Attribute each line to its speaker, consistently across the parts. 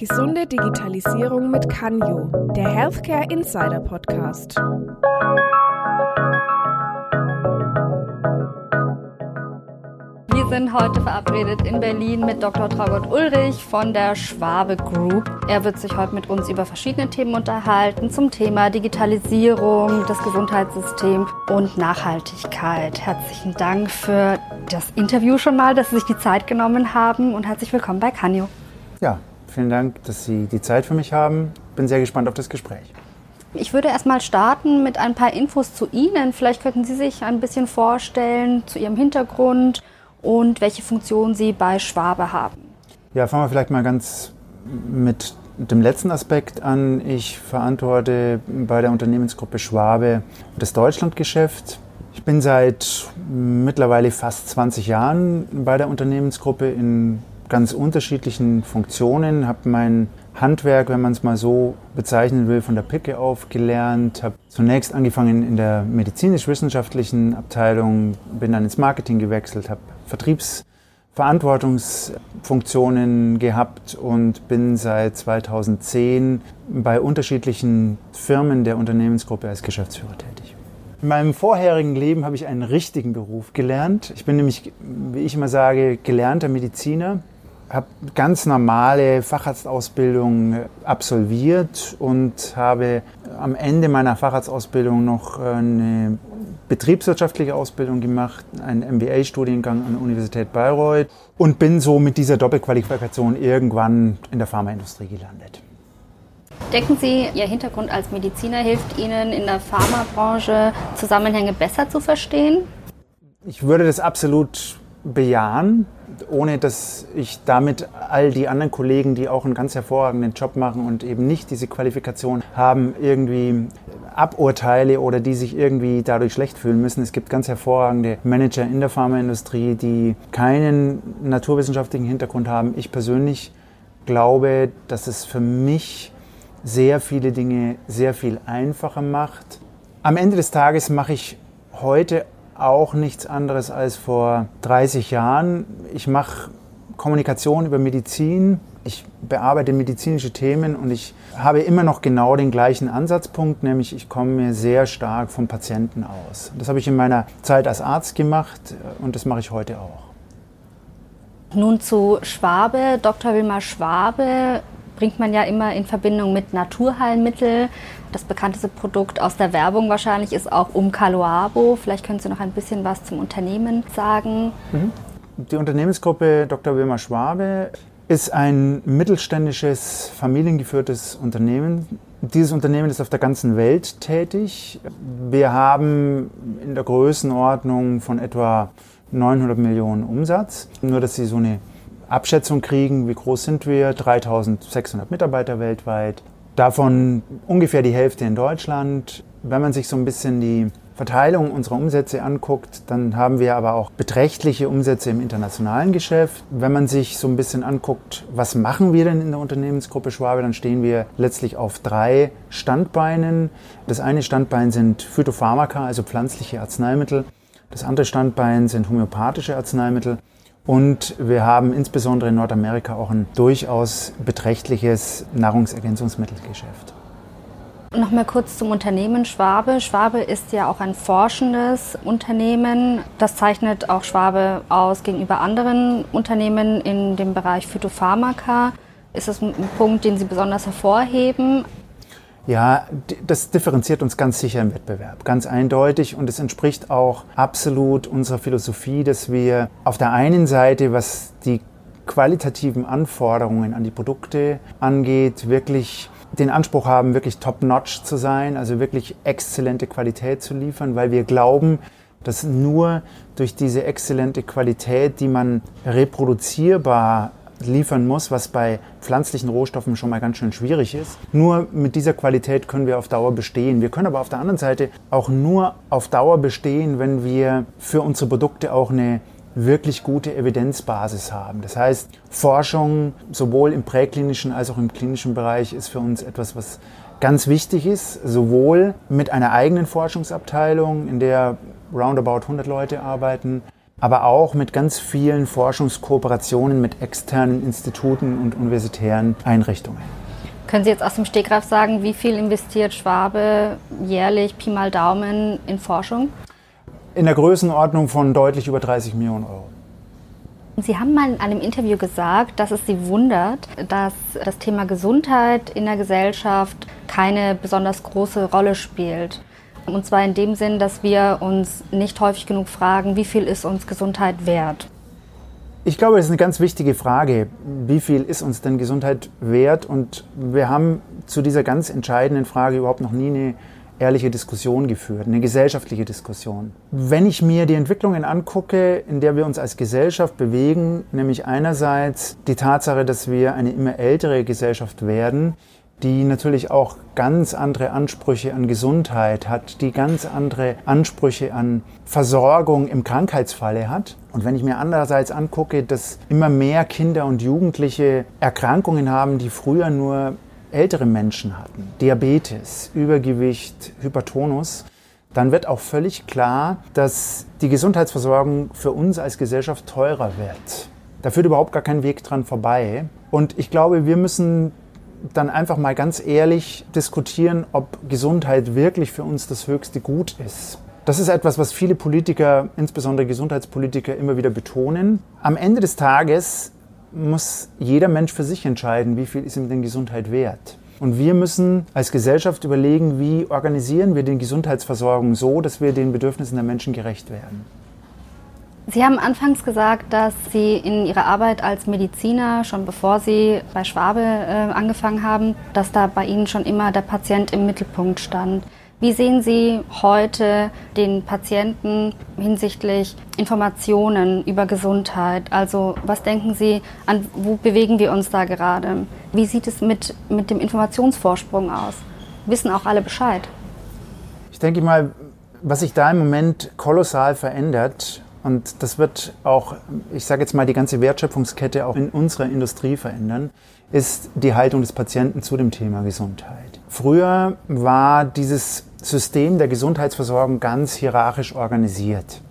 Speaker 1: Gesunde Digitalisierung mit Canyo, der Healthcare Insider Podcast.
Speaker 2: Sind heute verabredet in Berlin mit Dr. Traugott Ulrich von der Schwabe Group. Er wird sich heute mit uns über verschiedene Themen unterhalten zum Thema Digitalisierung, das Gesundheitssystem und Nachhaltigkeit. Herzlichen Dank für das Interview schon mal, dass Sie sich die Zeit genommen haben und herzlich willkommen bei Canyo.
Speaker 3: Ja, vielen Dank, dass Sie die Zeit für mich haben. Bin sehr gespannt auf das Gespräch.
Speaker 2: Ich würde erstmal starten mit ein paar Infos zu Ihnen. Vielleicht könnten Sie sich ein bisschen vorstellen zu Ihrem Hintergrund und welche Funktion Sie bei Schwabe haben.
Speaker 3: Ja, fangen wir vielleicht mal ganz mit dem letzten Aspekt an. Ich verantworte bei der Unternehmensgruppe Schwabe das Deutschlandgeschäft. Ich bin seit mittlerweile fast 20 Jahren bei der Unternehmensgruppe in ganz unterschiedlichen Funktionen, habe mein Handwerk, wenn man es mal so bezeichnen will, von der Picke auf gelernt. Habe zunächst angefangen in der medizinisch-wissenschaftlichen Abteilung, bin dann ins Marketing gewechselt, habe Vertriebsverantwortungsfunktionen gehabt und bin seit 2010 bei unterschiedlichen Firmen der Unternehmensgruppe als Geschäftsführer tätig. In meinem vorherigen Leben habe ich einen richtigen Beruf gelernt. Ich bin nämlich, wie ich immer sage, gelernter Mediziner habe ganz normale Facharztausbildung absolviert und habe am Ende meiner Facharztausbildung noch eine betriebswirtschaftliche Ausbildung gemacht, einen MBA-Studiengang an der Universität Bayreuth und bin so mit dieser Doppelqualifikation irgendwann in der Pharmaindustrie gelandet.
Speaker 2: Denken Sie, Ihr Hintergrund als Mediziner hilft Ihnen in der Pharmabranche Zusammenhänge besser zu verstehen?
Speaker 3: Ich würde das absolut bejahen, ohne dass ich damit all die anderen Kollegen, die auch einen ganz hervorragenden Job machen und eben nicht diese Qualifikation haben, irgendwie aburteile oder die sich irgendwie dadurch schlecht fühlen müssen. Es gibt ganz hervorragende Manager in der Pharmaindustrie, die keinen naturwissenschaftlichen Hintergrund haben. Ich persönlich glaube, dass es für mich sehr viele Dinge sehr viel einfacher macht. Am Ende des Tages mache ich heute auch nichts anderes als vor 30 Jahren. Ich mache Kommunikation über Medizin. Ich bearbeite medizinische Themen und ich habe immer noch genau den gleichen Ansatzpunkt, nämlich ich komme mir sehr stark vom Patienten aus. Das habe ich in meiner Zeit als Arzt gemacht und das mache ich heute auch.
Speaker 2: Nun zu Schwabe. Dr. Wilmar Schwabe bringt man ja immer in Verbindung mit Naturheilmitteln. Das bekannteste Produkt aus der Werbung wahrscheinlich ist auch Umcaloabo. Vielleicht können Sie noch ein bisschen was zum Unternehmen sagen.
Speaker 3: Mhm. Die Unternehmensgruppe Dr. Wilmar Schwabe ist ein mittelständisches, familiengeführtes Unternehmen. Dieses Unternehmen ist auf der ganzen Welt tätig. Wir haben in der Größenordnung von etwa 900 Millionen Umsatz. Nur, dass Sie so eine Abschätzung kriegen, wie groß sind wir? 3600 Mitarbeiter weltweit. Davon ungefähr die Hälfte in Deutschland. Wenn man sich so ein bisschen die Verteilung unserer Umsätze anguckt, dann haben wir aber auch beträchtliche Umsätze im internationalen Geschäft. Wenn man sich so ein bisschen anguckt, was machen wir denn in der Unternehmensgruppe Schwabe, dann stehen wir letztlich auf drei Standbeinen. Das eine Standbein sind Phytopharmaka, also pflanzliche Arzneimittel. Das andere Standbein sind homöopathische Arzneimittel. Und wir haben insbesondere in Nordamerika auch ein durchaus beträchtliches Nahrungsergänzungsmittelgeschäft.
Speaker 2: Nochmal kurz zum Unternehmen Schwabe. Schwabe ist ja auch ein forschendes Unternehmen. Das zeichnet auch Schwabe aus gegenüber anderen Unternehmen in dem Bereich Phytopharmaka. Ist das ein Punkt, den Sie besonders hervorheben?
Speaker 3: Ja, das differenziert uns ganz sicher im Wettbewerb, ganz eindeutig. Und es entspricht auch absolut unserer Philosophie, dass wir auf der einen Seite, was die qualitativen Anforderungen an die Produkte angeht, wirklich den Anspruch haben, wirklich top-notch zu sein, also wirklich exzellente Qualität zu liefern, weil wir glauben, dass nur durch diese exzellente Qualität, die man reproduzierbar liefern muss, was bei pflanzlichen Rohstoffen schon mal ganz schön schwierig ist. Nur mit dieser Qualität können wir auf Dauer bestehen. Wir können aber auf der anderen Seite auch nur auf Dauer bestehen, wenn wir für unsere Produkte auch eine wirklich gute Evidenzbasis haben. Das heißt, Forschung sowohl im präklinischen als auch im klinischen Bereich ist für uns etwas, was ganz wichtig ist, sowohl mit einer eigenen Forschungsabteilung, in der roundabout 100 Leute arbeiten, aber auch mit ganz vielen Forschungskooperationen mit externen Instituten und universitären Einrichtungen.
Speaker 2: Können Sie jetzt aus dem Stegreif sagen, wie viel investiert Schwabe jährlich, Pi mal Daumen, in Forschung?
Speaker 3: In der Größenordnung von deutlich über 30 Millionen Euro.
Speaker 2: Sie haben mal in einem Interview gesagt, dass es Sie wundert, dass das Thema Gesundheit in der Gesellschaft keine besonders große Rolle spielt. Und zwar in dem Sinn, dass wir uns nicht häufig genug fragen, wie viel ist uns Gesundheit wert?
Speaker 3: Ich glaube, das ist eine ganz wichtige Frage. Wie viel ist uns denn Gesundheit wert? Und wir haben zu dieser ganz entscheidenden Frage überhaupt noch nie eine ehrliche Diskussion geführt, eine gesellschaftliche Diskussion. Wenn ich mir die Entwicklungen angucke, in der wir uns als Gesellschaft bewegen, nämlich einerseits die Tatsache, dass wir eine immer ältere Gesellschaft werden, die natürlich auch ganz andere Ansprüche an Gesundheit hat, die ganz andere Ansprüche an Versorgung im Krankheitsfalle hat. Und wenn ich mir andererseits angucke, dass immer mehr Kinder und Jugendliche Erkrankungen haben, die früher nur ältere Menschen hatten, Diabetes, Übergewicht, Hypertonus, dann wird auch völlig klar, dass die Gesundheitsversorgung für uns als Gesellschaft teurer wird. Da führt überhaupt gar kein Weg dran vorbei. Und ich glaube, wir müssen dann einfach mal ganz ehrlich diskutieren, ob Gesundheit wirklich für uns das höchste Gut ist. Das ist etwas, was viele Politiker, insbesondere Gesundheitspolitiker, immer wieder betonen. Am Ende des Tages muss jeder Mensch für sich entscheiden, wie viel ist ihm denn Gesundheit wert. Und wir müssen als Gesellschaft überlegen, wie organisieren wir die Gesundheitsversorgung so, dass wir den Bedürfnissen der Menschen gerecht werden.
Speaker 2: Sie haben anfangs gesagt, dass Sie in Ihrer Arbeit als Mediziner, schon bevor Sie bei Schwabe äh, angefangen haben, dass da bei Ihnen schon immer der Patient im Mittelpunkt stand. Wie sehen Sie heute den Patienten hinsichtlich Informationen über Gesundheit? Also was denken Sie, an wo bewegen wir uns da gerade? Wie sieht es mit, mit dem Informationsvorsprung aus? Wissen auch alle Bescheid?
Speaker 3: Ich denke mal, was sich da im Moment kolossal verändert, und das wird auch, ich sage jetzt mal, die ganze Wertschöpfungskette auch in unserer Industrie verändern, ist die Haltung des Patienten zu dem Thema Gesundheit. Früher war dieses System der Gesundheitsversorgung ganz hierarchisch organisiert.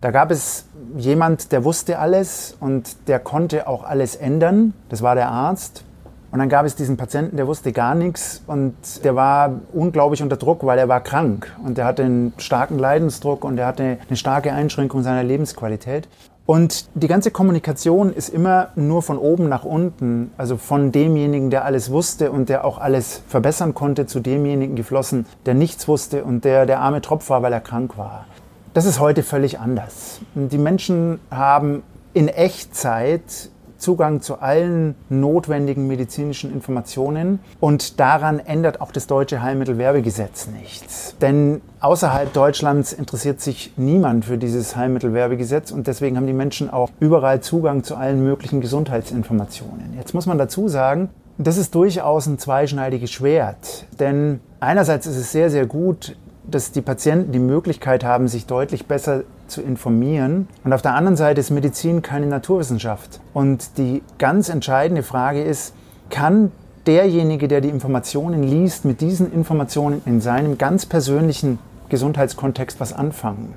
Speaker 3: Da gab es jemand, der wusste alles und der konnte auch alles ändern. Das war der Arzt. Und dann gab es diesen Patienten, der wusste gar nichts und der war unglaublich unter Druck, weil er war krank und der hatte einen starken Leidensdruck und er hatte eine starke Einschränkung seiner Lebensqualität. Und die ganze Kommunikation ist immer nur von oben nach unten, also von demjenigen, der alles wusste und der auch alles verbessern konnte, zu demjenigen geflossen, der nichts wusste und der der arme Tropf war, weil er krank war. Das ist heute völlig anders. Die Menschen haben in Echtzeit Zugang zu allen notwendigen medizinischen Informationen. Und daran ändert auch das deutsche Heilmittelwerbegesetz nichts. Denn außerhalb Deutschlands interessiert sich niemand für dieses Heilmittelwerbegesetz und deswegen haben die Menschen auch überall Zugang zu allen möglichen Gesundheitsinformationen. Jetzt muss man dazu sagen, das ist durchaus ein zweischneidiges Schwert. Denn einerseits ist es sehr, sehr gut, dass die Patienten die Möglichkeit haben, sich deutlich besser zu informieren. Und auf der anderen Seite ist Medizin keine Naturwissenschaft. Und die ganz entscheidende Frage ist, kann derjenige, der die Informationen liest, mit diesen Informationen in seinem ganz persönlichen Gesundheitskontext was anfangen?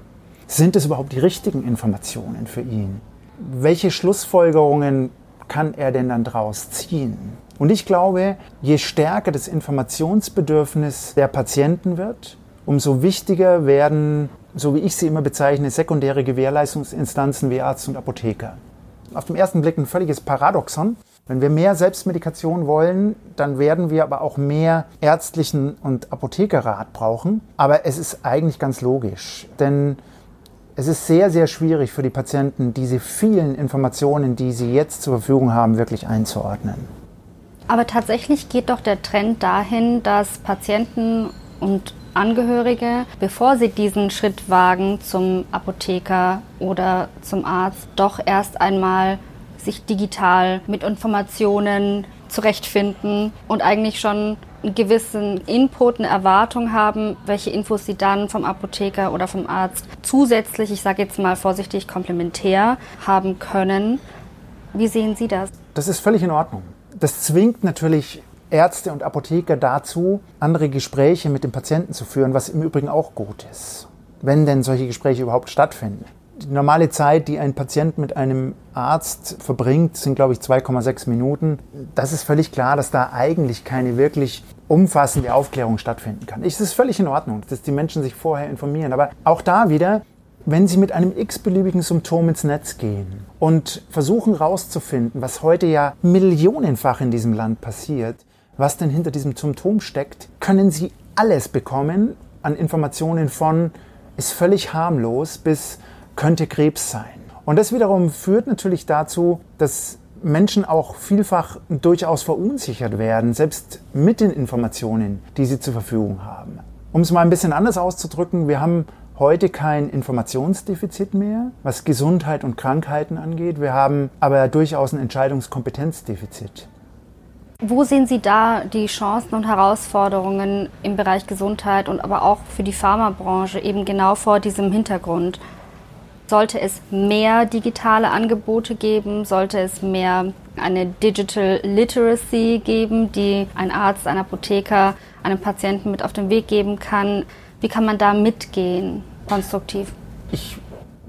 Speaker 3: Sind es überhaupt die richtigen Informationen für ihn? Welche Schlussfolgerungen kann er denn dann daraus ziehen? Und ich glaube, je stärker das Informationsbedürfnis der Patienten wird, umso wichtiger werden, so wie ich sie immer bezeichne, sekundäre Gewährleistungsinstanzen wie Arzt und Apotheker. Auf den ersten Blick ein völliges Paradoxon. Wenn wir mehr Selbstmedikation wollen, dann werden wir aber auch mehr ärztlichen und Apothekerrat brauchen. Aber es ist eigentlich ganz logisch, denn es ist sehr, sehr schwierig für die Patienten, diese vielen Informationen, die sie jetzt zur Verfügung haben, wirklich einzuordnen.
Speaker 2: Aber tatsächlich geht doch der Trend dahin, dass Patienten und Angehörige, bevor sie diesen Schritt wagen zum Apotheker oder zum Arzt, doch erst einmal sich digital mit Informationen zurechtfinden und eigentlich schon einen gewissen Input, eine Erwartung haben, welche Infos sie dann vom Apotheker oder vom Arzt zusätzlich, ich sage jetzt mal vorsichtig, komplementär haben können. Wie sehen Sie das?
Speaker 3: Das ist völlig in Ordnung. Das zwingt natürlich Ärzte und Apotheker dazu, andere Gespräche mit dem Patienten zu führen, was im Übrigen auch gut ist, wenn denn solche Gespräche überhaupt stattfinden. Die normale Zeit, die ein Patient mit einem Arzt verbringt, sind, glaube ich, 2,6 Minuten. Das ist völlig klar, dass da eigentlich keine wirklich umfassende Aufklärung stattfinden kann. Es ist völlig in Ordnung, dass die Menschen sich vorher informieren. Aber auch da wieder, wenn Sie mit einem x-beliebigen Symptom ins Netz gehen und versuchen herauszufinden, was heute ja millionenfach in diesem Land passiert, was denn hinter diesem Symptom steckt, können Sie alles bekommen an Informationen von ist völlig harmlos bis könnte Krebs sein. Und das wiederum führt natürlich dazu, dass Menschen auch vielfach durchaus verunsichert werden, selbst mit den Informationen, die sie zur Verfügung haben. Um es mal ein bisschen anders auszudrücken, wir haben heute kein Informationsdefizit mehr, was Gesundheit und Krankheiten angeht. Wir haben aber durchaus ein Entscheidungskompetenzdefizit.
Speaker 2: Wo sehen Sie da die Chancen und Herausforderungen im Bereich Gesundheit und aber auch für die Pharmabranche eben genau vor diesem Hintergrund? Sollte es mehr digitale Angebote geben? Sollte es mehr eine Digital Literacy geben, die ein Arzt, ein Apotheker einem Patienten mit auf den Weg geben kann? Wie kann man da mitgehen, konstruktiv?
Speaker 3: Ich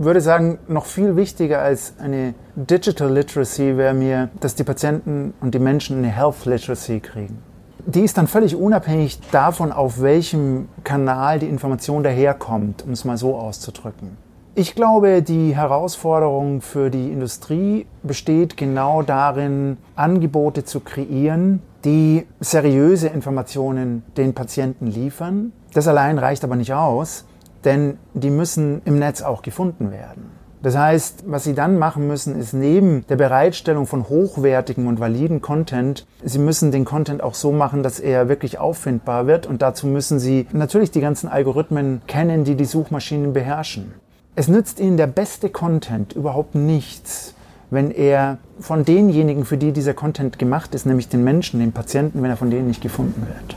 Speaker 3: würde sagen, noch viel wichtiger als eine Digital Literacy wäre mir, dass die Patienten und die Menschen eine Health Literacy kriegen. Die ist dann völlig unabhängig davon, auf welchem Kanal die Information daherkommt, um es mal so auszudrücken. Ich glaube, die Herausforderung für die Industrie besteht genau darin, Angebote zu kreieren, die seriöse Informationen den Patienten liefern. Das allein reicht aber nicht aus, denn die müssen im Netz auch gefunden werden. Das heißt, was Sie dann machen müssen, ist neben der Bereitstellung von hochwertigem und validen Content, Sie müssen den Content auch so machen, dass er wirklich auffindbar wird und dazu müssen Sie natürlich die ganzen Algorithmen kennen, die die Suchmaschinen beherrschen. Es nützt Ihnen der beste Content überhaupt nichts, wenn er von denjenigen, für die dieser Content gemacht ist, nämlich den Menschen, den Patienten, wenn er von denen nicht gefunden wird.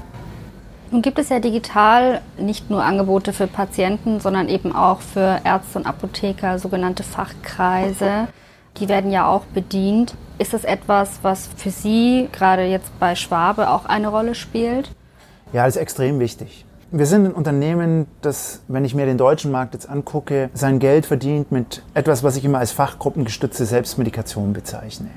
Speaker 2: Nun gibt es ja digital nicht nur Angebote für Patienten, sondern eben auch für Ärzte und Apotheker, sogenannte Fachkreise. Die werden ja auch bedient. Ist das etwas, was für Sie gerade jetzt bei Schwabe auch eine Rolle spielt?
Speaker 3: Ja, das ist extrem wichtig. Wir sind ein Unternehmen, das, wenn ich mir den deutschen Markt jetzt angucke, sein Geld verdient mit etwas, was ich immer als fachgruppengestützte Selbstmedikation bezeichne.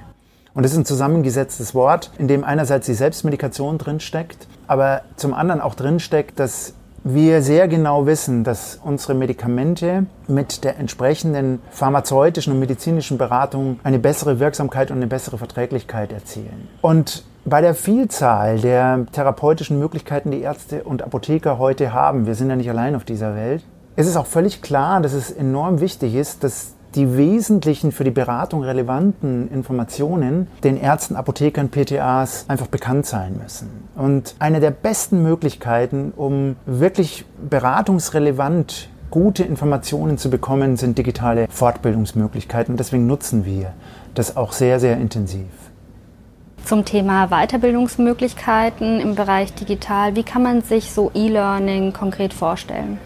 Speaker 3: Und das ist ein zusammengesetztes Wort, in dem einerseits die Selbstmedikation drinsteckt, aber zum anderen auch drinsteckt, dass wir sehr genau wissen, dass unsere Medikamente mit der entsprechenden pharmazeutischen und medizinischen Beratung eine bessere Wirksamkeit und eine bessere Verträglichkeit erzielen. Und bei der Vielzahl der therapeutischen Möglichkeiten, die Ärzte und Apotheker heute haben, wir sind ja nicht allein auf dieser Welt, ist es auch völlig klar, dass es enorm wichtig ist, dass die wesentlichen für die Beratung relevanten Informationen den Ärzten, Apothekern, PTAs einfach bekannt sein müssen. Und eine der besten Möglichkeiten, um wirklich beratungsrelevant gute Informationen zu bekommen, sind digitale Fortbildungsmöglichkeiten. Und deswegen nutzen wir das auch sehr, sehr intensiv.
Speaker 2: Zum Thema Weiterbildungsmöglichkeiten im Bereich digital, wie kann man sich so E-Learning konkret vorstellen?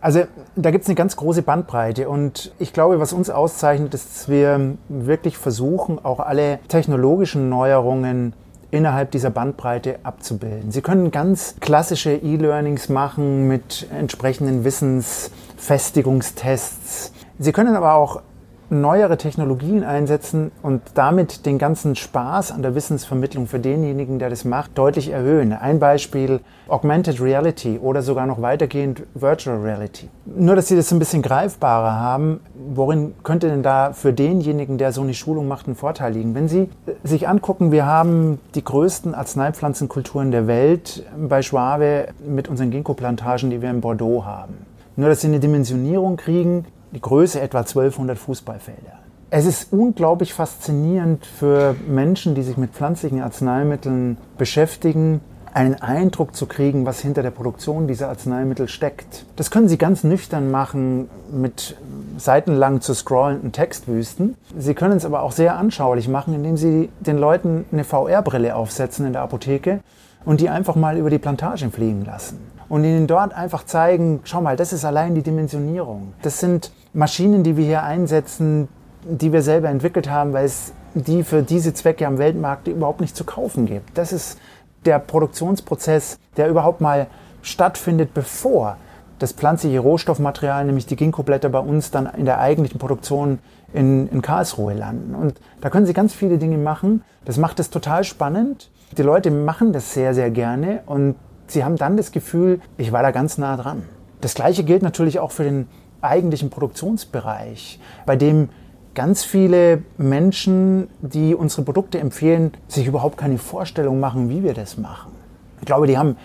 Speaker 3: Also da gibt es eine ganz große Bandbreite und ich glaube, was uns auszeichnet, ist, dass wir wirklich versuchen, auch alle technologischen Neuerungen innerhalb dieser Bandbreite abzubilden. Sie können ganz klassische E-Learnings machen mit entsprechenden Wissensfestigungstests. Sie können aber auch neuere Technologien einsetzen und damit den ganzen Spaß an der Wissensvermittlung für denjenigen, der das macht, deutlich erhöhen. Ein Beispiel Augmented Reality oder sogar noch weitergehend Virtual Reality. Nur, dass Sie das ein bisschen greifbarer haben, worin könnte denn da für denjenigen, der so eine Schulung macht, ein Vorteil liegen? Wenn Sie sich angucken, wir haben die größten Arzneipflanzenkulturen der Welt bei Schwabe mit unseren Ginkgo-Plantagen, die wir in Bordeaux haben. Nur, dass Sie eine Dimensionierung kriegen, die Größe etwa 1200 Fußballfelder. Es ist unglaublich faszinierend für Menschen, die sich mit pflanzlichen Arzneimitteln beschäftigen, einen Eindruck zu kriegen, was hinter der Produktion dieser Arzneimittel steckt. Das können Sie ganz nüchtern machen mit seitenlang zu scrollenden Textwüsten. Sie können es aber auch sehr anschaulich machen, indem Sie den Leuten eine VR-Brille aufsetzen in der Apotheke und die einfach mal über die Plantagen fliegen lassen und ihnen dort einfach zeigen, schau mal, das ist allein die Dimensionierung. Das sind Maschinen, die wir hier einsetzen, die wir selber entwickelt haben, weil es die für diese Zwecke am Weltmarkt überhaupt nicht zu kaufen gibt. Das ist der Produktionsprozess, der überhaupt mal stattfindet, bevor das pflanzliche Rohstoffmaterial, nämlich die Ginkgoblätter, bei uns dann in der eigentlichen Produktion in, in Karlsruhe landen. Und da können Sie ganz viele Dinge machen. Das macht es total spannend. Die Leute machen das sehr, sehr gerne und sie haben dann das Gefühl, ich war da ganz nah dran. Das Gleiche gilt natürlich auch für den eigentlichen Produktionsbereich, bei dem ganz viele Menschen, die unsere Produkte empfehlen, sich überhaupt keine Vorstellung machen, wie wir das machen. Ich glaube, die haben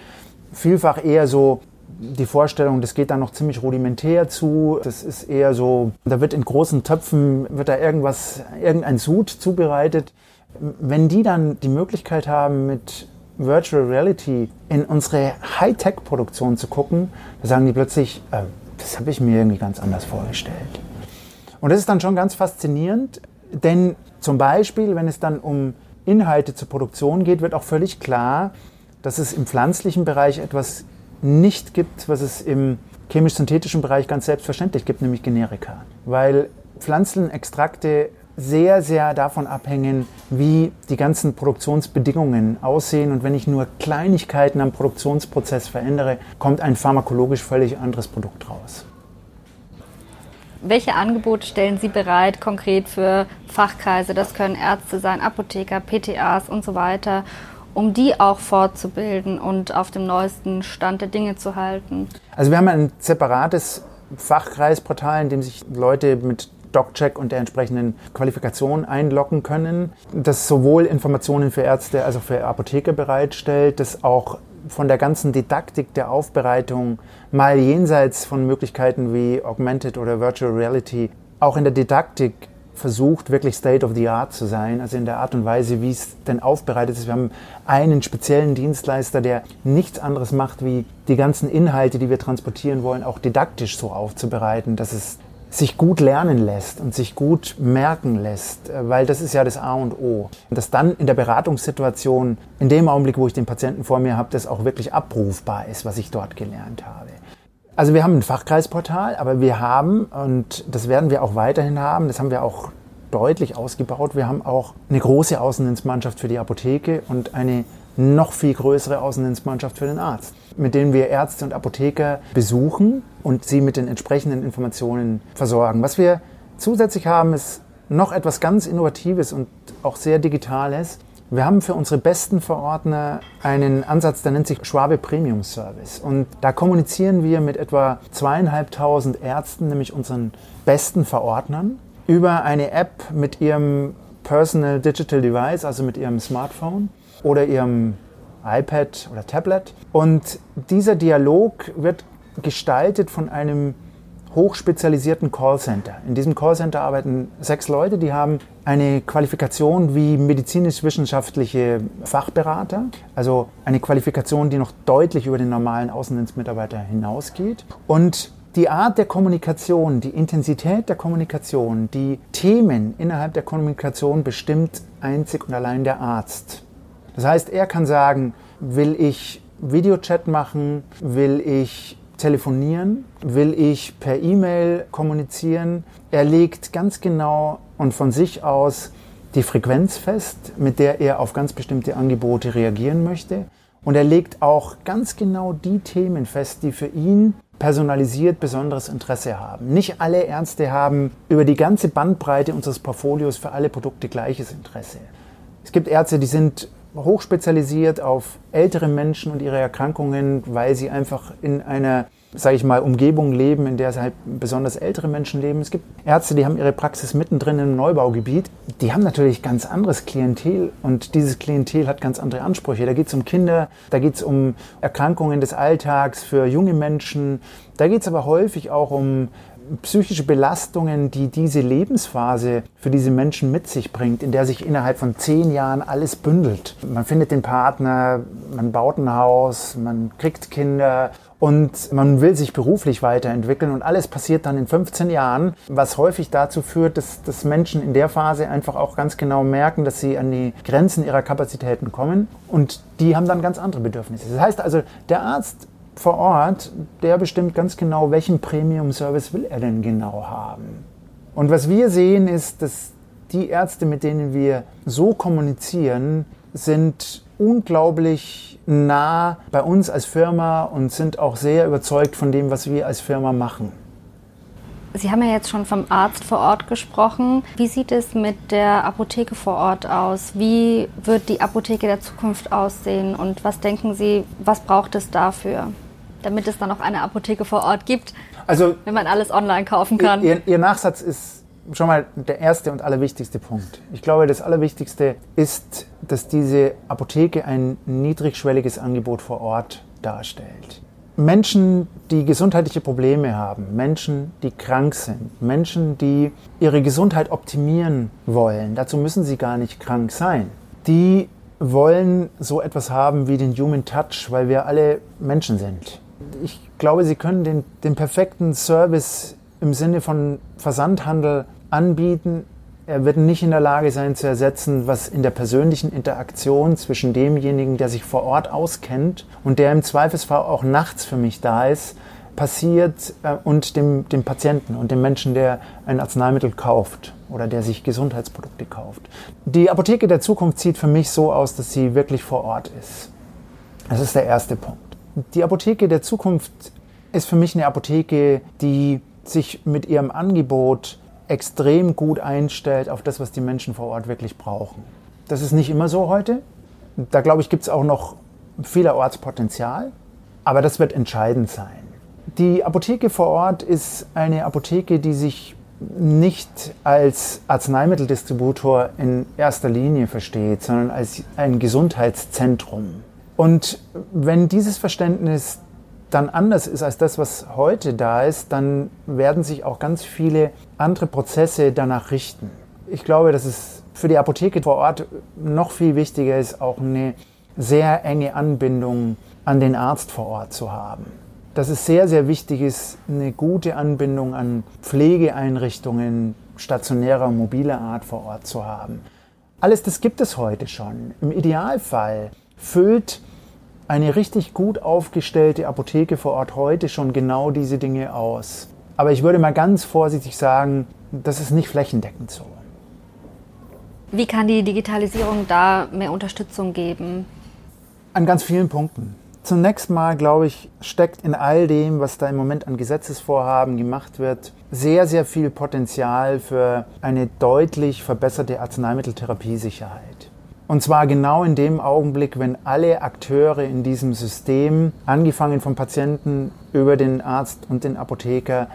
Speaker 3: vielfach eher so die Vorstellung, das geht dann noch ziemlich rudimentär zu. Das ist eher so, da wird in großen Töpfen, wird da irgendwas, irgendein Sud zubereitet. Wenn die dann die Möglichkeit haben, mit Virtual Reality in unsere Hightech-Produktion zu gucken, da sagen die plötzlich, äh, das habe ich mir irgendwie ganz anders vorgestellt. Und das ist dann schon ganz faszinierend, denn zum Beispiel, wenn es dann um Inhalte zur Produktion geht, wird auch völlig klar, dass es im pflanzlichen Bereich etwas nicht gibt, was es im chemisch-synthetischen Bereich ganz selbstverständlich gibt, nämlich Generika. Weil Pflanzenextrakte sehr, sehr davon abhängen, wie die ganzen Produktionsbedingungen aussehen. Und wenn ich nur Kleinigkeiten am Produktionsprozess verändere, kommt ein pharmakologisch völlig anderes Produkt raus.
Speaker 2: Welche Angebote stellen Sie bereit konkret für Fachkreise? Das können Ärzte sein, Apotheker, PTAs und so weiter, um die auch fortzubilden und auf dem neuesten Stand der Dinge zu halten?
Speaker 3: Also wir haben ein separates Fachkreisportal, in dem sich Leute mit DocCheck und der entsprechenden Qualifikation einloggen können, das sowohl Informationen für Ärzte als auch für Apotheker bereitstellt, das auch von der ganzen Didaktik der Aufbereitung mal jenseits von Möglichkeiten wie Augmented oder Virtual Reality auch in der Didaktik versucht, wirklich State of the Art zu sein, also in der Art und Weise, wie es denn aufbereitet ist. Wir haben einen speziellen Dienstleister, der nichts anderes macht, wie die ganzen Inhalte, die wir transportieren wollen, auch didaktisch so aufzubereiten, dass es sich gut lernen lässt und sich gut merken lässt, äh, weil das ist ja das A und O. Und dass dann in der Beratungssituation, in dem Augenblick, wo ich den Patienten vor mir habe, das auch wirklich abrufbar ist, was ich dort gelernt habe. Also wir haben ein Fachkreisportal, aber wir haben, und das werden wir auch weiterhin haben, das haben wir auch deutlich ausgebaut, wir haben auch eine große Außendienstmannschaft für die Apotheke und eine noch viel größere Außendienstmannschaft für den Arzt, mit denen wir Ärzte und Apotheker besuchen und sie mit den entsprechenden Informationen versorgen. Was wir zusätzlich haben, ist noch etwas ganz Innovatives und auch sehr Digitales. Wir haben für unsere besten Verordner einen Ansatz, der nennt sich Schwabe Premium Service. Und da kommunizieren wir mit etwa zweieinhalbtausend Ärzten, nämlich unseren besten Verordnern, über eine App mit ihrem Personal Digital Device, also mit ihrem Smartphone oder ihrem iPad oder Tablet. Und dieser Dialog wird gestaltet von einem hochspezialisierten Callcenter. In diesem Callcenter arbeiten sechs Leute, die haben eine Qualifikation wie medizinisch-wissenschaftliche Fachberater, also eine Qualifikation, die noch deutlich über den normalen Außendienstmitarbeiter hinausgeht. Und die Art der Kommunikation, die Intensität der Kommunikation, die Themen innerhalb der Kommunikation bestimmt einzig und allein der Arzt. Das heißt, er kann sagen, will ich Videochat machen, will ich telefonieren, will ich per E-Mail kommunizieren. Er legt ganz genau und von sich aus die Frequenz fest, mit der er auf ganz bestimmte Angebote reagieren möchte. Und er legt auch ganz genau die Themen fest, die für ihn personalisiert besonderes Interesse haben. Nicht alle Ärzte haben über die ganze Bandbreite unseres Portfolios für alle Produkte gleiches Interesse. Es gibt Ärzte, die sind hochspezialisiert auf ältere Menschen und ihre Erkrankungen, weil sie einfach in einer sage ich mal, Umgebung leben, in der es halt besonders ältere Menschen leben. Es gibt Ärzte, die haben ihre Praxis mittendrin im Neubaugebiet. Die haben natürlich ganz anderes Klientel und dieses Klientel hat ganz andere Ansprüche. Da geht es um Kinder, da geht es um Erkrankungen des Alltags für junge Menschen. Da geht es aber häufig auch um psychische Belastungen, die diese Lebensphase für diese Menschen mit sich bringt, in der sich innerhalb von zehn Jahren alles bündelt. Man findet den Partner, man baut ein Haus, man kriegt Kinder und man will sich beruflich weiterentwickeln und alles passiert dann in 15 Jahren, was häufig dazu führt, dass, dass Menschen in der Phase einfach auch ganz genau merken, dass sie an die Grenzen ihrer Kapazitäten kommen und die haben dann ganz andere Bedürfnisse. Das heißt also, der Arzt vor Ort, der bestimmt ganz genau, welchen Premium-Service will er denn genau haben. Und was wir sehen, ist, dass die Ärzte, mit denen wir so kommunizieren, sind unglaublich nah bei uns als Firma und sind auch sehr überzeugt von dem, was wir als Firma machen.
Speaker 2: Sie haben ja jetzt schon vom Arzt vor Ort gesprochen. Wie sieht es mit der Apotheke vor Ort aus? Wie wird die Apotheke der Zukunft aussehen? Und was denken Sie, was braucht es dafür, damit es dann auch eine Apotheke vor Ort gibt, also, wenn man alles online kaufen kann?
Speaker 3: Ihr, Ihr Nachsatz ist schon mal der erste und allerwichtigste Punkt. Ich glaube, das Allerwichtigste ist, dass diese Apotheke ein niedrigschwelliges Angebot vor Ort darstellt. Menschen, die gesundheitliche Probleme haben, Menschen, die krank sind, Menschen, die ihre Gesundheit optimieren wollen, dazu müssen sie gar nicht krank sein, die wollen so etwas haben wie den Human Touch, weil wir alle Menschen sind. Ich glaube, sie können den, den perfekten Service im Sinne von Versandhandel anbieten, er wird nicht in der Lage sein zu ersetzen, was in der persönlichen Interaktion zwischen demjenigen, der sich vor Ort auskennt und der im Zweifelsfall auch nachts für mich da ist, passiert äh, und dem, dem Patienten und dem Menschen, der ein Arzneimittel kauft oder der sich Gesundheitsprodukte kauft. Die Apotheke der Zukunft sieht für mich so aus, dass sie wirklich vor Ort ist. Das ist der erste Punkt. Die Apotheke der Zukunft ist für mich eine Apotheke, die sich mit ihrem Angebot extrem gut einstellt auf das, was die Menschen vor Ort wirklich brauchen. Das ist nicht immer so heute. Da glaube ich, gibt es auch noch vielerorts Potenzial, aber das wird entscheidend sein. Die Apotheke vor Ort ist eine Apotheke, die sich nicht als Arzneimitteldistributor in erster Linie versteht, sondern als ein Gesundheitszentrum. Und wenn dieses Verständnis dann anders ist als das, was heute da ist, dann werden sich auch ganz viele andere Prozesse danach richten. Ich glaube, dass es für die Apotheke vor Ort noch viel wichtiger ist, auch eine sehr enge Anbindung an den Arzt vor Ort zu haben. Dass es sehr, sehr wichtig ist, eine gute Anbindung an Pflegeeinrichtungen stationärer, mobiler Art vor Ort zu haben. Alles das gibt es heute schon. Im Idealfall füllt eine richtig gut aufgestellte Apotheke vor Ort heute schon genau diese Dinge aus. Aber ich würde mal ganz vorsichtig sagen, das ist nicht flächendeckend so.
Speaker 2: Wie kann die Digitalisierung da mehr Unterstützung geben?
Speaker 3: An ganz vielen Punkten. Zunächst mal, glaube ich, steckt in all dem, was da im Moment an Gesetzesvorhaben gemacht wird, sehr, sehr viel Potenzial für eine deutlich verbesserte Arzneimitteltherapiesicherheit. Und zwar genau in dem Augenblick, wenn alle Akteure in diesem System, angefangen vom Patienten über den Arzt und den Apotheker,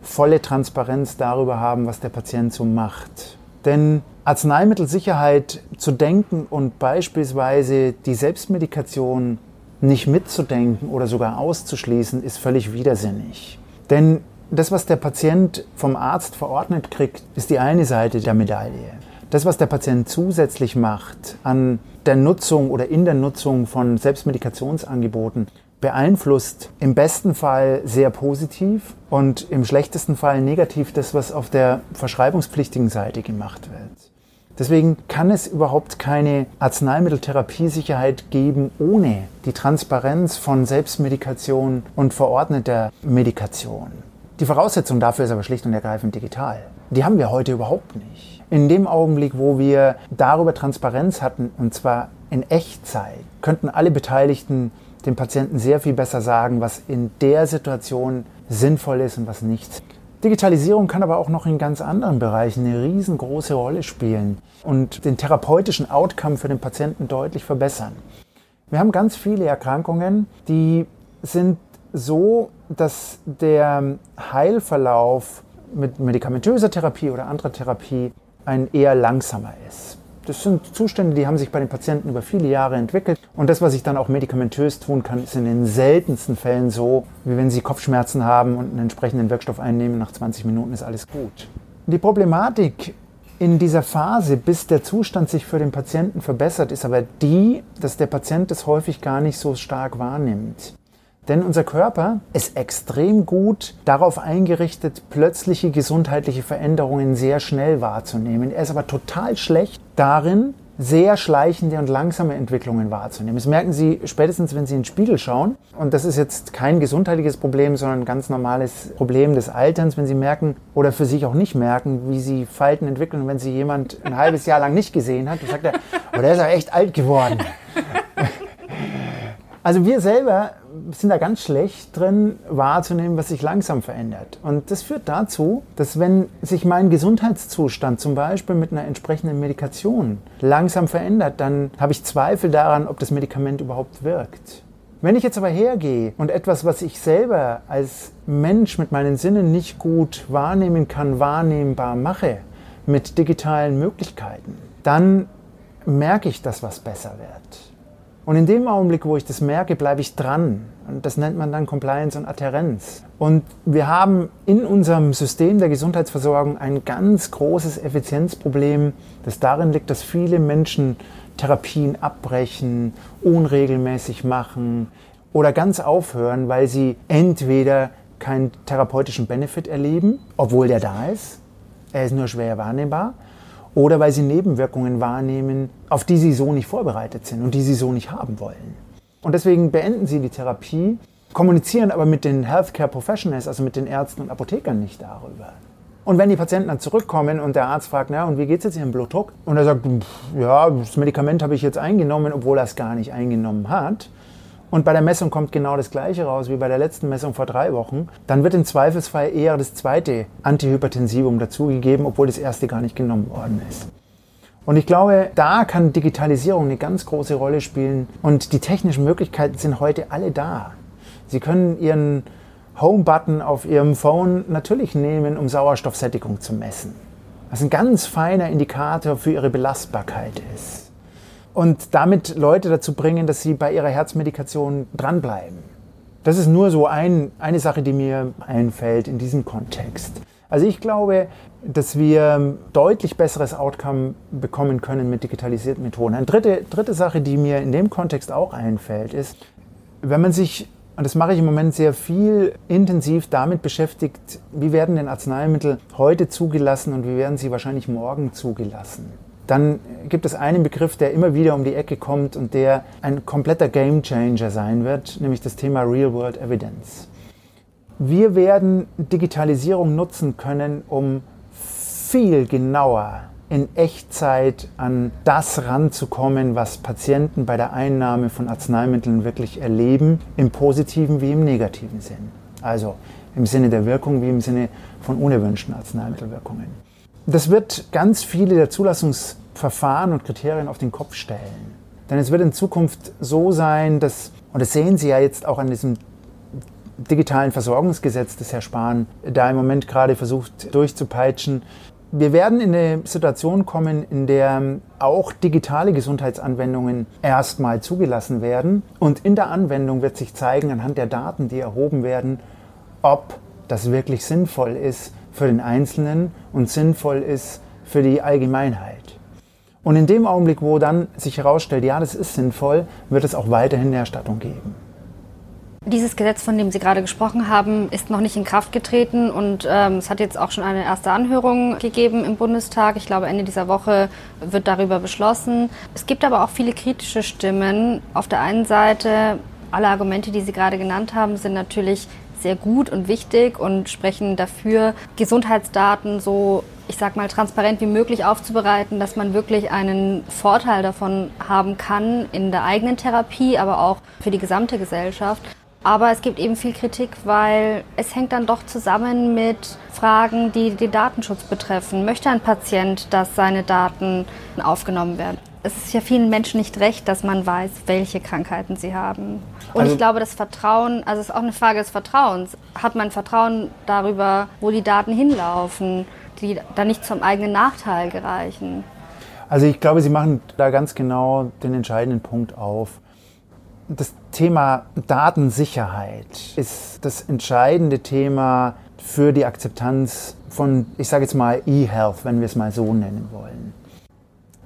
Speaker 3: volle Transparenz darüber haben, was der Patient so macht. Denn Arzneimittelsicherheit zu denken und beispielsweise die Selbstmedikation nicht mitzudenken oder sogar auszuschließen, ist völlig widersinnig. Denn das, was der Patient vom Arzt verordnet kriegt, ist die eine Seite der Medaille. Das, was der Patient zusätzlich macht an der Nutzung oder in der Nutzung von Selbstmedikationsangeboten, beeinflusst im besten Fall sehr positiv und im schlechtesten Fall negativ das, was auf der verschreibungspflichtigen Seite gemacht wird. Deswegen kann es überhaupt keine Arzneimitteltherapiesicherheit geben ohne die Transparenz von Selbstmedikation und verordneter Medikation. Die Voraussetzung dafür ist aber schlicht und ergreifend digital. Die haben wir heute überhaupt nicht. In dem Augenblick, wo wir darüber Transparenz hatten, und zwar in Echtzeit, könnten alle Beteiligten dem Patienten sehr viel besser sagen, was in der Situation sinnvoll ist und was nicht. Digitalisierung kann aber auch noch in ganz anderen Bereichen eine riesengroße Rolle spielen und den therapeutischen Outcome für den Patienten deutlich verbessern. Wir haben ganz viele Erkrankungen, die sind so, dass der Heilverlauf mit medikamentöser Therapie oder anderer Therapie ein eher langsamer ist. Das sind Zustände, die haben sich bei den Patienten über viele Jahre entwickelt. Und das, was ich dann auch medikamentös tun kann, ist in den seltensten Fällen so, wie wenn Sie Kopfschmerzen haben und einen entsprechenden Wirkstoff einnehmen, nach 20 Minuten ist alles gut. Die Problematik in dieser Phase, bis der Zustand sich für den Patienten verbessert, ist aber die, dass der Patient es häufig gar nicht so stark wahrnimmt. Denn unser Körper ist extrem gut darauf eingerichtet, plötzliche gesundheitliche Veränderungen sehr schnell wahrzunehmen. Er ist aber total schlecht darin, sehr schleichende und langsame Entwicklungen wahrzunehmen. Das merken Sie spätestens, wenn Sie in den Spiegel schauen. Und das ist jetzt kein gesundheitliches Problem, sondern ein ganz normales Problem des Alterns, wenn Sie merken oder für sich auch nicht merken, wie Sie Falten entwickeln. Und wenn Sie jemand ein halbes Jahr lang nicht gesehen hat, dann sagt er, oh, der ist ja echt alt geworden. Also wir selber sind da ganz schlecht drin, wahrzunehmen, was sich langsam verändert. Und das führt dazu, dass wenn sich mein Gesundheitszustand zum Beispiel mit einer entsprechenden Medikation langsam verändert, dann habe ich Zweifel daran, ob das Medikament überhaupt wirkt. Wenn ich jetzt aber hergehe und etwas, was ich selber als Mensch mit meinen Sinnen nicht gut wahrnehmen kann, wahrnehmbar mache, mit digitalen Möglichkeiten, dann merke ich, dass was besser wird. Und in dem Augenblick, wo ich das merke, bleibe ich dran. Und das nennt man dann Compliance und Adherenz. Und wir haben in unserem System der Gesundheitsversorgung ein ganz großes Effizienzproblem, das darin liegt, dass viele Menschen Therapien abbrechen, unregelmäßig machen oder ganz aufhören, weil sie entweder keinen therapeutischen Benefit erleben, obwohl der da ist, er ist nur schwer wahrnehmbar, oder weil sie Nebenwirkungen wahrnehmen, auf die sie so nicht vorbereitet sind und die sie so nicht haben wollen. Und deswegen beenden sie die Therapie, kommunizieren aber mit den Healthcare Professionals, also mit den Ärzten und Apothekern nicht darüber. Und wenn die Patienten dann zurückkommen und der Arzt fragt, na, und wie geht es jetzt Ihrem Blutdruck? Und er sagt, ja, das Medikament habe ich jetzt eingenommen, obwohl er es gar nicht eingenommen hat, und bei der Messung kommt genau das Gleiche raus wie bei der letzten Messung vor drei Wochen, dann wird im Zweifelsfall eher das zweite Antihypertensivum dazugegeben, obwohl das erste gar nicht genommen worden ist. Und ich glaube, da kann Digitalisierung eine ganz große Rolle spielen und die technischen Möglichkeiten sind heute alle da. Sie können Ihren Home-Button auf Ihrem Phone natürlich nehmen, um Sauerstoffsättigung zu messen. Was ein ganz feiner Indikator für Ihre Belastbarkeit ist und damit Leute dazu bringen, dass sie bei ihrer Herzmedikation dranbleiben. Das ist nur so ein, eine Sache, die mir einfällt in diesem Kontext. Also ich glaube, dass wir deutlich besseres Outcome bekommen können mit digitalisierten Methoden. Eine dritte, dritte Sache, die mir in dem Kontext auch einfällt, ist, wenn man sich, und das mache ich im Moment sehr viel intensiv damit beschäftigt, wie werden denn Arzneimittel heute zugelassen und wie werden sie wahrscheinlich morgen zugelassen dann gibt es einen Begriff, der immer wieder um die Ecke kommt und der ein kompletter Gamechanger sein wird, nämlich das Thema Real World Evidence. Wir werden Digitalisierung nutzen können, um viel genauer in Echtzeit an das ranzukommen, was Patienten bei der Einnahme von Arzneimitteln wirklich erleben, im positiven wie im negativen Sinn. Also im Sinne der Wirkung wie im Sinne von unerwünschten Arzneimittelwirkungen. Das wird ganz viele der Zulassungsverfahren und Kriterien auf den Kopf stellen. Denn es wird in Zukunft so sein, dass, und das sehen Sie ja jetzt auch an diesem digitalen Versorgungsgesetz, das Herr Spahn da im Moment gerade versucht durchzupeitschen, wir werden in eine Situation kommen, in der auch digitale Gesundheitsanwendungen erstmal zugelassen werden. Und in der Anwendung wird sich zeigen, anhand der Daten, die erhoben werden, ob das wirklich sinnvoll ist, für den Einzelnen und sinnvoll ist für die Allgemeinheit. Und in dem Augenblick, wo dann sich herausstellt, ja, das ist sinnvoll, wird es auch weiterhin eine Erstattung geben.
Speaker 2: Dieses Gesetz, von dem Sie gerade gesprochen haben, ist noch nicht in Kraft getreten und ähm, es hat jetzt auch schon eine erste Anhörung gegeben im Bundestag. Ich glaube, Ende dieser Woche wird darüber beschlossen. Es gibt aber auch viele kritische Stimmen. Auf der einen Seite, alle Argumente, die Sie gerade genannt haben, sind natürlich sehr gut und wichtig und sprechen dafür, Gesundheitsdaten so, ich sag mal, transparent wie möglich aufzubereiten, dass man wirklich einen Vorteil davon haben kann in der eigenen Therapie, aber auch für die gesamte Gesellschaft. Aber es gibt eben viel Kritik, weil es hängt dann doch zusammen mit Fragen, die den Datenschutz betreffen. Möchte ein Patient, dass seine Daten aufgenommen werden? Es ist ja vielen Menschen nicht recht, dass man weiß, welche Krankheiten sie haben. Und also, ich glaube, das Vertrauen, also es ist auch eine Frage des Vertrauens. Hat man Vertrauen darüber, wo die Daten hinlaufen, die dann nicht zum eigenen Nachteil gereichen?
Speaker 3: Also ich glaube, Sie machen da ganz genau den entscheidenden Punkt auf. Das Thema Datensicherheit ist das entscheidende Thema für die Akzeptanz von, ich sage jetzt mal, E-Health, wenn wir es mal so nennen wollen.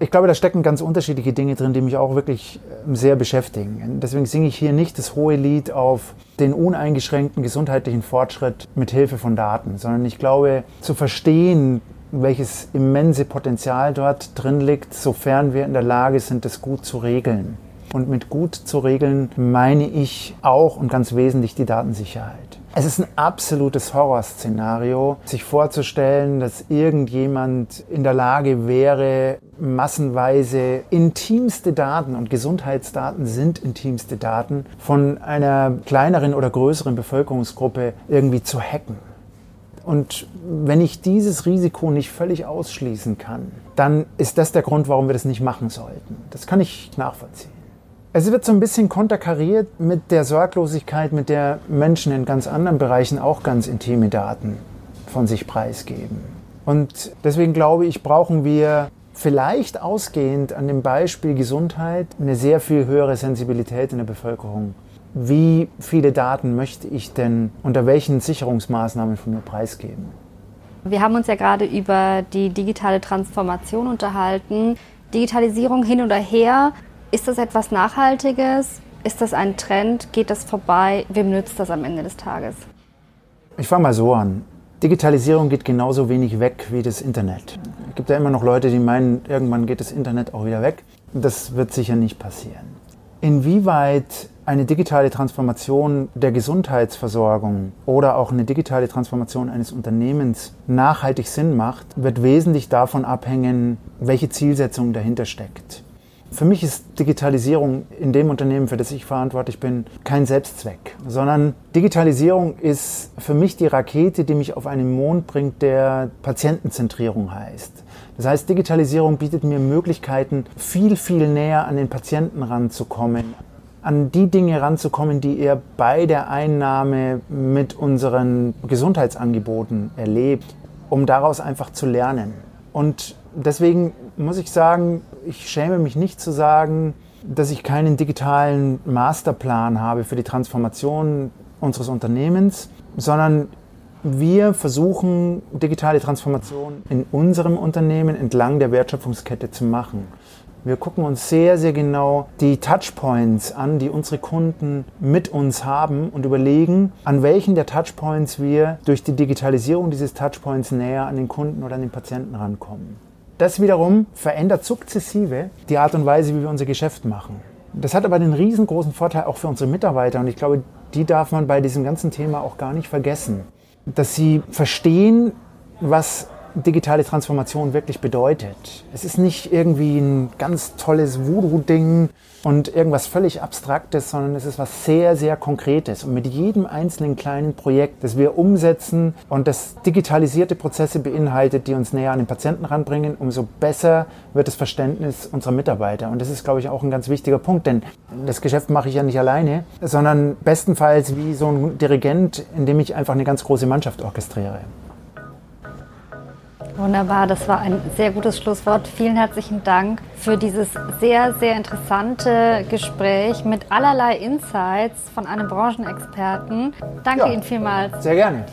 Speaker 3: Ich glaube, da stecken ganz unterschiedliche Dinge drin, die mich auch wirklich ähm, sehr beschäftigen. Deswegen singe ich hier nicht das hohe Lied auf den uneingeschränkten gesundheitlichen Fortschritt mit Hilfe von Daten, sondern ich glaube, zu verstehen, welches immense Potenzial dort drin liegt, sofern wir in der Lage sind, das gut zu regeln. Und mit gut zu regeln meine ich auch und ganz wesentlich die Datensicherheit. Es ist ein absolutes Horrorszenario, sich vorzustellen, dass irgendjemand in der Lage wäre, massenweise intimste Daten und Gesundheitsdaten sind intimste Daten von einer kleineren oder größeren Bevölkerungsgruppe irgendwie zu hacken. Und wenn ich dieses Risiko nicht völlig ausschließen kann, dann ist das der Grund, warum wir das nicht machen sollten. Das kann ich nachvollziehen. Es wird so ein bisschen konterkariert mit der Sorglosigkeit, mit der Menschen in ganz anderen Bereichen auch ganz intime Daten von sich preisgeben. Und deswegen glaube ich, brauchen wir vielleicht ausgehend an dem Beispiel Gesundheit eine sehr viel höhere Sensibilität in der Bevölkerung. Wie viele Daten möchte ich denn unter welchen Sicherungsmaßnahmen von mir preisgeben?
Speaker 2: Wir haben uns ja gerade über die digitale Transformation unterhalten. Digitalisierung hin oder her. Ist das etwas Nachhaltiges? Ist das ein Trend? Geht das vorbei? Wem nützt das am Ende des Tages?
Speaker 3: Ich fange mal so an. Digitalisierung geht genauso wenig weg wie das Internet. Es gibt ja immer noch Leute, die meinen, irgendwann geht das Internet auch wieder weg. Das wird sicher nicht passieren. Inwieweit eine digitale Transformation der Gesundheitsversorgung oder auch eine digitale Transformation eines Unternehmens nachhaltig Sinn macht, wird wesentlich davon abhängen, welche Zielsetzung dahinter steckt. Für mich ist Digitalisierung in dem Unternehmen, für das ich verantwortlich bin, kein Selbstzweck, sondern Digitalisierung ist für mich die Rakete, die mich auf einen Mond bringt, der Patientenzentrierung heißt. Das heißt, Digitalisierung bietet mir Möglichkeiten, viel, viel näher an den Patienten ranzukommen, an die Dinge ranzukommen, die er bei der Einnahme mit unseren Gesundheitsangeboten erlebt, um daraus einfach zu lernen. Und deswegen muss ich sagen, ich schäme mich nicht zu sagen, dass ich keinen digitalen Masterplan habe für die Transformation unseres Unternehmens, sondern wir versuchen, digitale Transformation in unserem Unternehmen entlang der Wertschöpfungskette zu machen. Wir gucken uns sehr, sehr genau die Touchpoints an, die unsere Kunden mit uns haben und überlegen, an welchen der Touchpoints wir durch die Digitalisierung dieses Touchpoints näher an den Kunden oder an den Patienten rankommen. Das wiederum verändert sukzessive die Art und Weise, wie wir unser Geschäft machen. Das hat aber den riesengroßen Vorteil auch für unsere Mitarbeiter und ich glaube, die darf man bei diesem ganzen Thema auch gar nicht vergessen, dass sie verstehen, was digitale Transformation wirklich bedeutet. Es ist nicht irgendwie ein ganz tolles Voodoo-Ding und irgendwas völlig Abstraktes, sondern es ist was sehr, sehr Konkretes. Und mit jedem einzelnen kleinen Projekt, das wir umsetzen und das digitalisierte Prozesse beinhaltet, die uns näher an den Patienten ranbringen, umso besser wird das Verständnis unserer Mitarbeiter. Und das ist, glaube ich, auch ein ganz wichtiger Punkt, denn das Geschäft mache ich ja nicht alleine, sondern bestenfalls wie so ein Dirigent, in dem ich einfach eine ganz große Mannschaft orchestriere.
Speaker 2: Wunderbar, das war ein sehr gutes Schlusswort. Vielen herzlichen Dank für dieses sehr, sehr interessante Gespräch mit allerlei Insights von einem Branchenexperten. Danke ja, Ihnen vielmals.
Speaker 3: Sehr gerne.